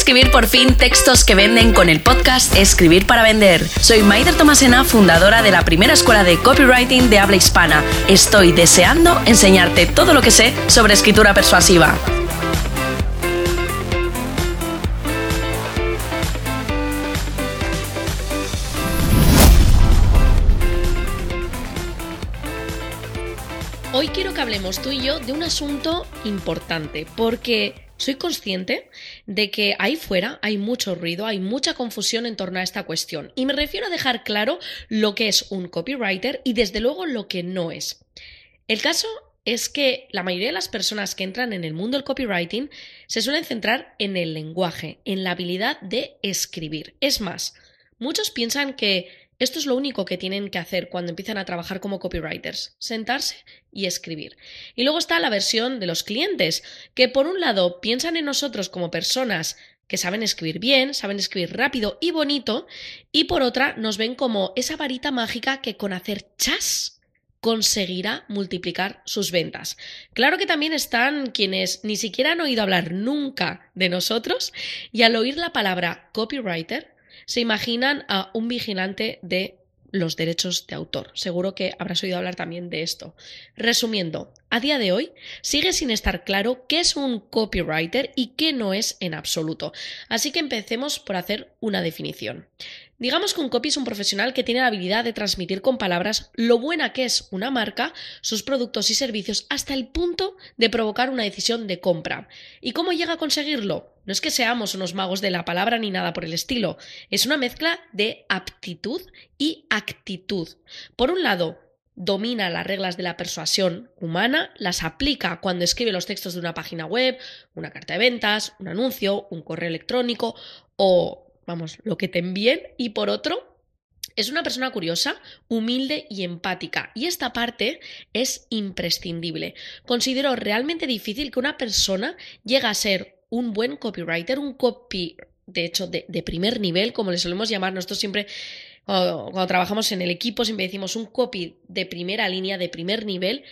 escribir por fin textos que venden con el podcast Escribir para Vender. Soy Maider Tomasena, fundadora de la primera escuela de copywriting de habla hispana. Estoy deseando enseñarte todo lo que sé sobre escritura persuasiva. Hoy quiero que hablemos tú y yo de un asunto importante, porque soy consciente de que ahí fuera hay mucho ruido, hay mucha confusión en torno a esta cuestión. Y me refiero a dejar claro lo que es un copywriter y desde luego lo que no es. El caso es que la mayoría de las personas que entran en el mundo del copywriting se suelen centrar en el lenguaje, en la habilidad de escribir. Es más, muchos piensan que esto es lo único que tienen que hacer cuando empiezan a trabajar como copywriters, sentarse y escribir. Y luego está la versión de los clientes, que por un lado piensan en nosotros como personas que saben escribir bien, saben escribir rápido y bonito, y por otra nos ven como esa varita mágica que con hacer chas conseguirá multiplicar sus ventas. Claro que también están quienes ni siquiera han oído hablar nunca de nosotros y al oír la palabra copywriter se imaginan a un vigilante de los derechos de autor. Seguro que habrás oído hablar también de esto. Resumiendo, a día de hoy sigue sin estar claro qué es un copywriter y qué no es en absoluto. Así que empecemos por hacer una definición. Digamos que un copy es un profesional que tiene la habilidad de transmitir con palabras lo buena que es una marca, sus productos y servicios, hasta el punto de provocar una decisión de compra. ¿Y cómo llega a conseguirlo? No es que seamos unos magos de la palabra ni nada por el estilo, es una mezcla de aptitud y actitud. Por un lado, domina las reglas de la persuasión humana, las aplica cuando escribe los textos de una página web, una carta de ventas, un anuncio, un correo electrónico o vamos, lo que te envíen, y por otro, es una persona curiosa, humilde y empática. Y esta parte es imprescindible. Considero realmente difícil que una persona llegue a ser un buen copywriter, un copy, de hecho, de, primer nivel, como le solemos llamar. Nosotros siempre, cuando, cuando trabajamos en el equipo, siempre decimos un copy de primera línea, de primer nivel.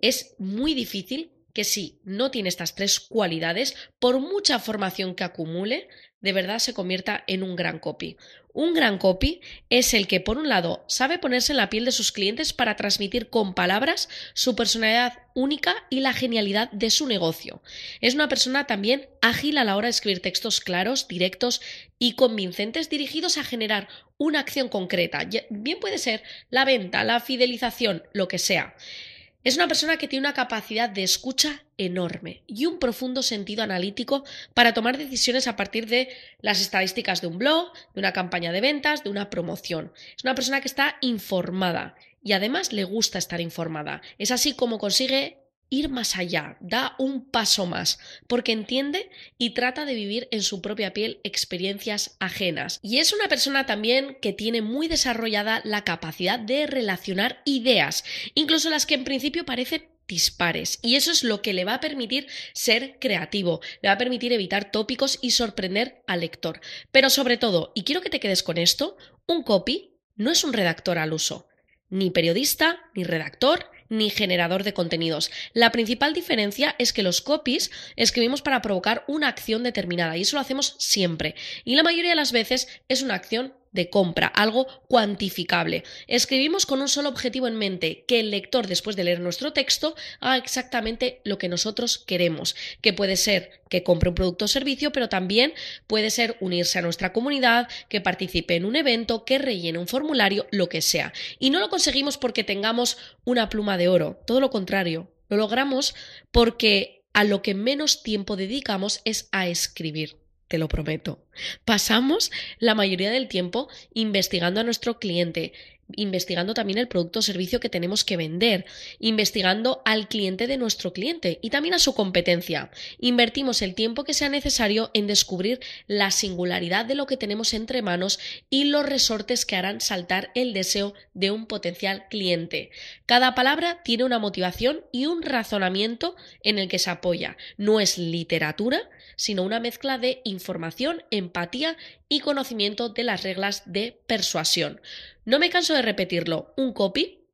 Es muy difícil que si no tiene estas tres cualidades, por mucha formación que acumule, de verdad se convierta en un gran copy. Un gran copy es el que, por un lado, sabe ponerse en la piel de sus clientes para transmitir con palabras su personalidad única y la genialidad de su negocio. Es una persona también ágil a la hora de escribir textos claros, directos y convincentes dirigidos a generar una acción concreta. Bien puede ser la venta, la fidelización, lo que sea. Es una persona que tiene una capacidad de escucha enorme y un profundo sentido analítico para tomar decisiones a partir de las estadísticas de un blog, de una campaña de ventas, de una promoción. Es una persona que está informada y además le gusta estar informada. Es así como consigue ir más allá, da un paso más, porque entiende y trata de vivir en su propia piel experiencias ajenas. Y es una persona también que tiene muy desarrollada la capacidad de relacionar ideas, incluso las que en principio parecen dispares. Y eso es lo que le va a permitir ser creativo, le va a permitir evitar tópicos y sorprender al lector. Pero sobre todo, y quiero que te quedes con esto, un copy no es un redactor al uso, ni periodista, ni redactor, ni generador de contenidos. La principal diferencia es que los copies escribimos para provocar una acción determinada y eso lo hacemos siempre. Y la mayoría de las veces es una acción de compra, algo cuantificable. Escribimos con un solo objetivo en mente, que el lector después de leer nuestro texto haga exactamente lo que nosotros queremos, que puede ser que compre un producto o servicio, pero también puede ser unirse a nuestra comunidad, que participe en un evento, que rellene un formulario, lo que sea. Y no lo conseguimos porque tengamos una pluma de oro, todo lo contrario, lo logramos porque a lo que menos tiempo dedicamos es a escribir te lo prometo. Pasamos la mayoría del tiempo investigando a nuestro cliente, investigando también el producto o servicio que tenemos que vender, investigando al cliente de nuestro cliente y también a su competencia. Invertimos el tiempo que sea necesario en descubrir la singularidad de lo que tenemos entre manos y los resortes que harán saltar el deseo de un potencial cliente. Cada palabra tiene una motivación y un razonamiento en el que se apoya. No es literatura, sino una mezcla de información, empatía y conocimiento de las reglas de persuasión. No me canso de repetirlo, un copy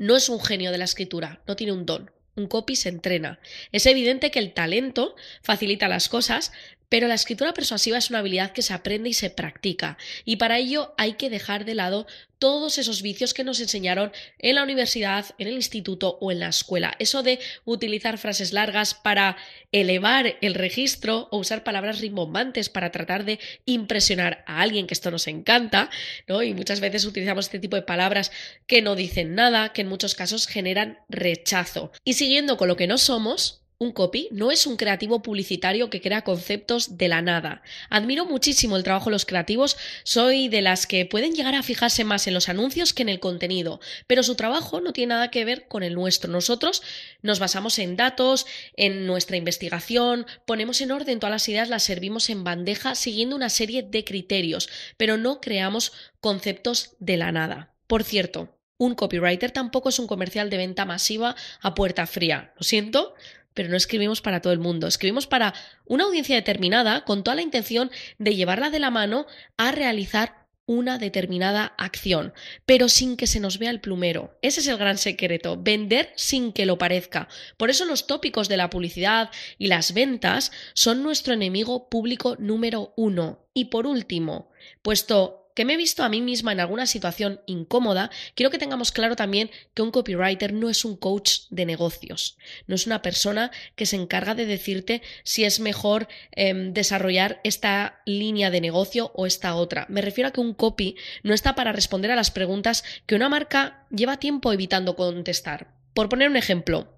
no es un genio de la escritura, no tiene un don. Un copy se entrena. Es evidente que el talento facilita las cosas, Pero la escritura persuasiva es una habilidad que se aprende y se practica, y para ello hay que dejar de lado todos esos vicios que nos enseñaron en la universidad, en el instituto o en la escuela. Eso de utilizar frases largas para elevar el registro o usar palabras rimbombantes para tratar de impresionar a alguien, que esto nos encanta, ¿no? Y muchas veces utilizamos este tipo de palabras que no dicen nada, que en muchos casos generan rechazo. Y siguiendo con lo que no somos, un copy no es un creativo publicitario que crea conceptos de la nada. Admiro muchísimo el trabajo de los creativos, soy de las que pueden llegar a fijarse más en los anuncios que en el contenido, pero su trabajo no tiene nada que ver con el nuestro. Nosotros nos basamos en datos, en nuestra investigación, ponemos en orden todas las ideas, las servimos en bandeja siguiendo una serie de criterios, pero no creamos conceptos de la nada. Por cierto, un copywriter tampoco es un comercial de venta masiva a puerta fría. Lo siento, pero no escribimos para todo el mundo, escribimos para una audiencia determinada con toda la intención de llevarla de la mano a realizar una determinada acción, pero sin que se nos vea el plumero. Ese es el gran secreto, vender sin que lo parezca. Por eso los tópicos de la publicidad y las ventas son nuestro enemigo público número uno. Y por último, puesto que me he visto a mí misma en alguna situación incómoda, quiero que tengamos claro también que un copywriter no es un coach de negocios, no es una persona que se encarga de decirte si es mejor em, desarrollar esta línea de negocio o esta otra. Me refiero a que un copy no está para responder a las preguntas que una marca lleva tiempo evitando contestar. Por poner un ejemplo,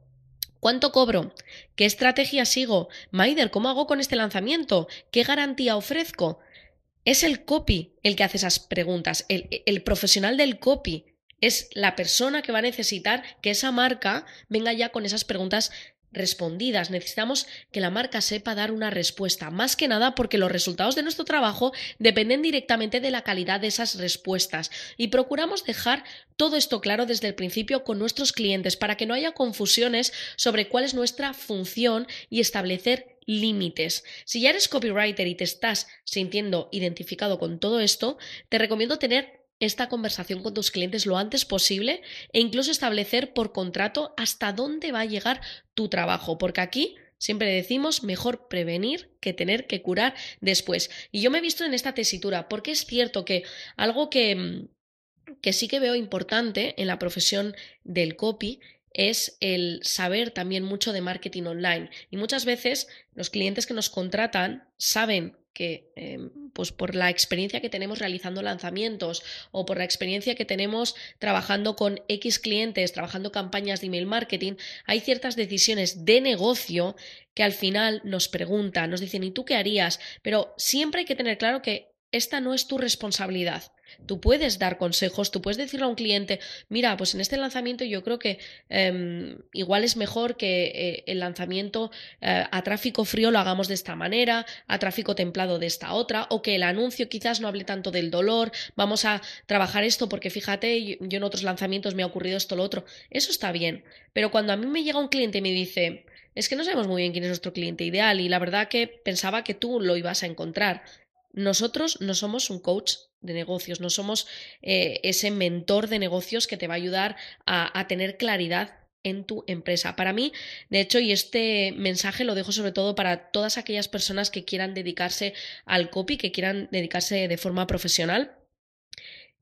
¿Cuánto cobro? ¿Qué estrategia sigo? Maider, ¿cómo hago con este lanzamiento? ¿Qué garantía ofrezco? Es el copy el que hace esas preguntas, el, profesional del copy es la persona que va a necesitar que esa marca venga ya con esas preguntas respondidas. Necesitamos que la marca sepa dar una respuesta, más que nada porque los resultados de nuestro trabajo dependen directamente de la calidad de esas respuestas. Y procuramos dejar todo esto claro desde el principio con nuestros clientes para que no haya confusiones sobre cuál es nuestra función y establecer límites. Si ya eres copywriter y te estás sintiendo identificado con todo esto, te recomiendo tener esta conversación con tus clientes lo antes posible e incluso establecer por contrato hasta dónde va a llegar tu trabajo, porque aquí siempre decimos mejor prevenir que tener que curar después. Y yo me he visto en esta tesitura, porque es cierto que algo que, que sí que veo importante en la profesión del copy es el saber también mucho de marketing online. Y muchas veces los clientes que nos contratan saben que em, pues por la experiencia que tenemos realizando lanzamientos o por la experiencia que tenemos trabajando con X clientes, trabajando campañas de email marketing, hay ciertas decisiones de negocio que al final nos preguntan, nos dicen, ¿y tú qué harías? Pero siempre hay que tener claro que esta no es tu responsabilidad. Tú puedes dar consejos, tú puedes decirle a un cliente, mira, pues en este lanzamiento yo creo que em, igual es mejor que eh, el lanzamiento eh, a tráfico frío lo hagamos de esta manera, a tráfico templado de esta otra, o que el anuncio quizás no hable tanto del dolor, vamos a trabajar esto porque fíjate, yo en otros lanzamientos me ha ocurrido esto, lo otro. Eso está bien, pero cuando a mí me llega un cliente y me dice, es que no sabemos muy bien quién es nuestro cliente ideal y la verdad que pensaba que tú lo ibas a encontrar. Nosotros no somos un coach de negocios, no somos eh, ese mentor de negocios que te va a ayudar a, a tener claridad en tu empresa. Para mí, de hecho, y este mensaje lo dejo sobre todo para todas aquellas personas que quieran dedicarse al copy, que quieran dedicarse de forma profesional,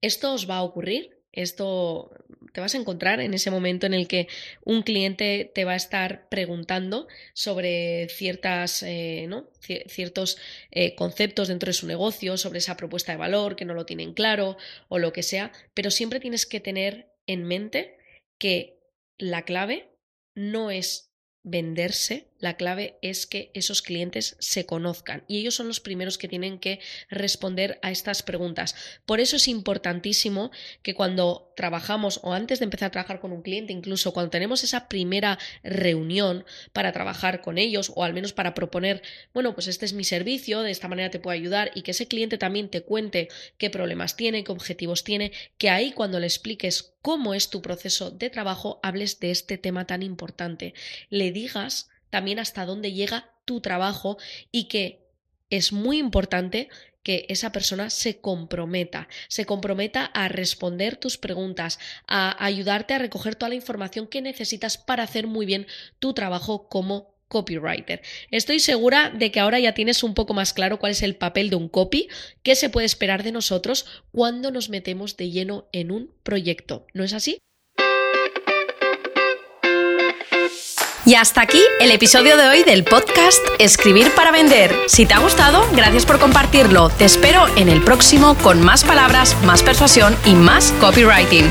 esto os va a ocurrir esto te vas a encontrar en ese momento en el que un cliente te va a estar preguntando sobre ciertas, eh, ¿no? ciertos eh, conceptos dentro de su negocio, sobre esa propuesta de valor que no lo tienen claro o lo que sea, pero siempre tienes que tener en mente que la clave no es venderse, la clave es que esos clientes se conozcan y ellos son los primeros que tienen que responder a estas preguntas. Por eso es importantísimo que cuando trabajamos o antes de empezar a trabajar con un cliente, incluso cuando tenemos esa primera reunión para trabajar con ellos o al menos para proponer, bueno, pues este es mi servicio, de esta manera te puedo ayudar y que ese cliente también te cuente qué problemas tiene, qué objetivos tiene, que ahí cuando le expliques cómo es tu proceso de trabajo, hables de este tema tan importante. Le digas también hasta dónde llega tu trabajo y que es muy importante que esa persona se comprometa, se comprometa a responder tus preguntas, a ayudarte a recoger toda la información que necesitas para hacer muy bien tu trabajo como copywriter. Estoy segura de que ahora ya tienes un poco más claro cuál es el papel de un copy, qué se puede esperar de nosotros cuando nos metemos de lleno en un proyecto. ¿No es así? Y hasta aquí el episodio de hoy del podcast Escribir para Vender. Si te ha gustado, gracias por compartirlo. Te espero en el próximo con más palabras, más persuasión y más copywriting.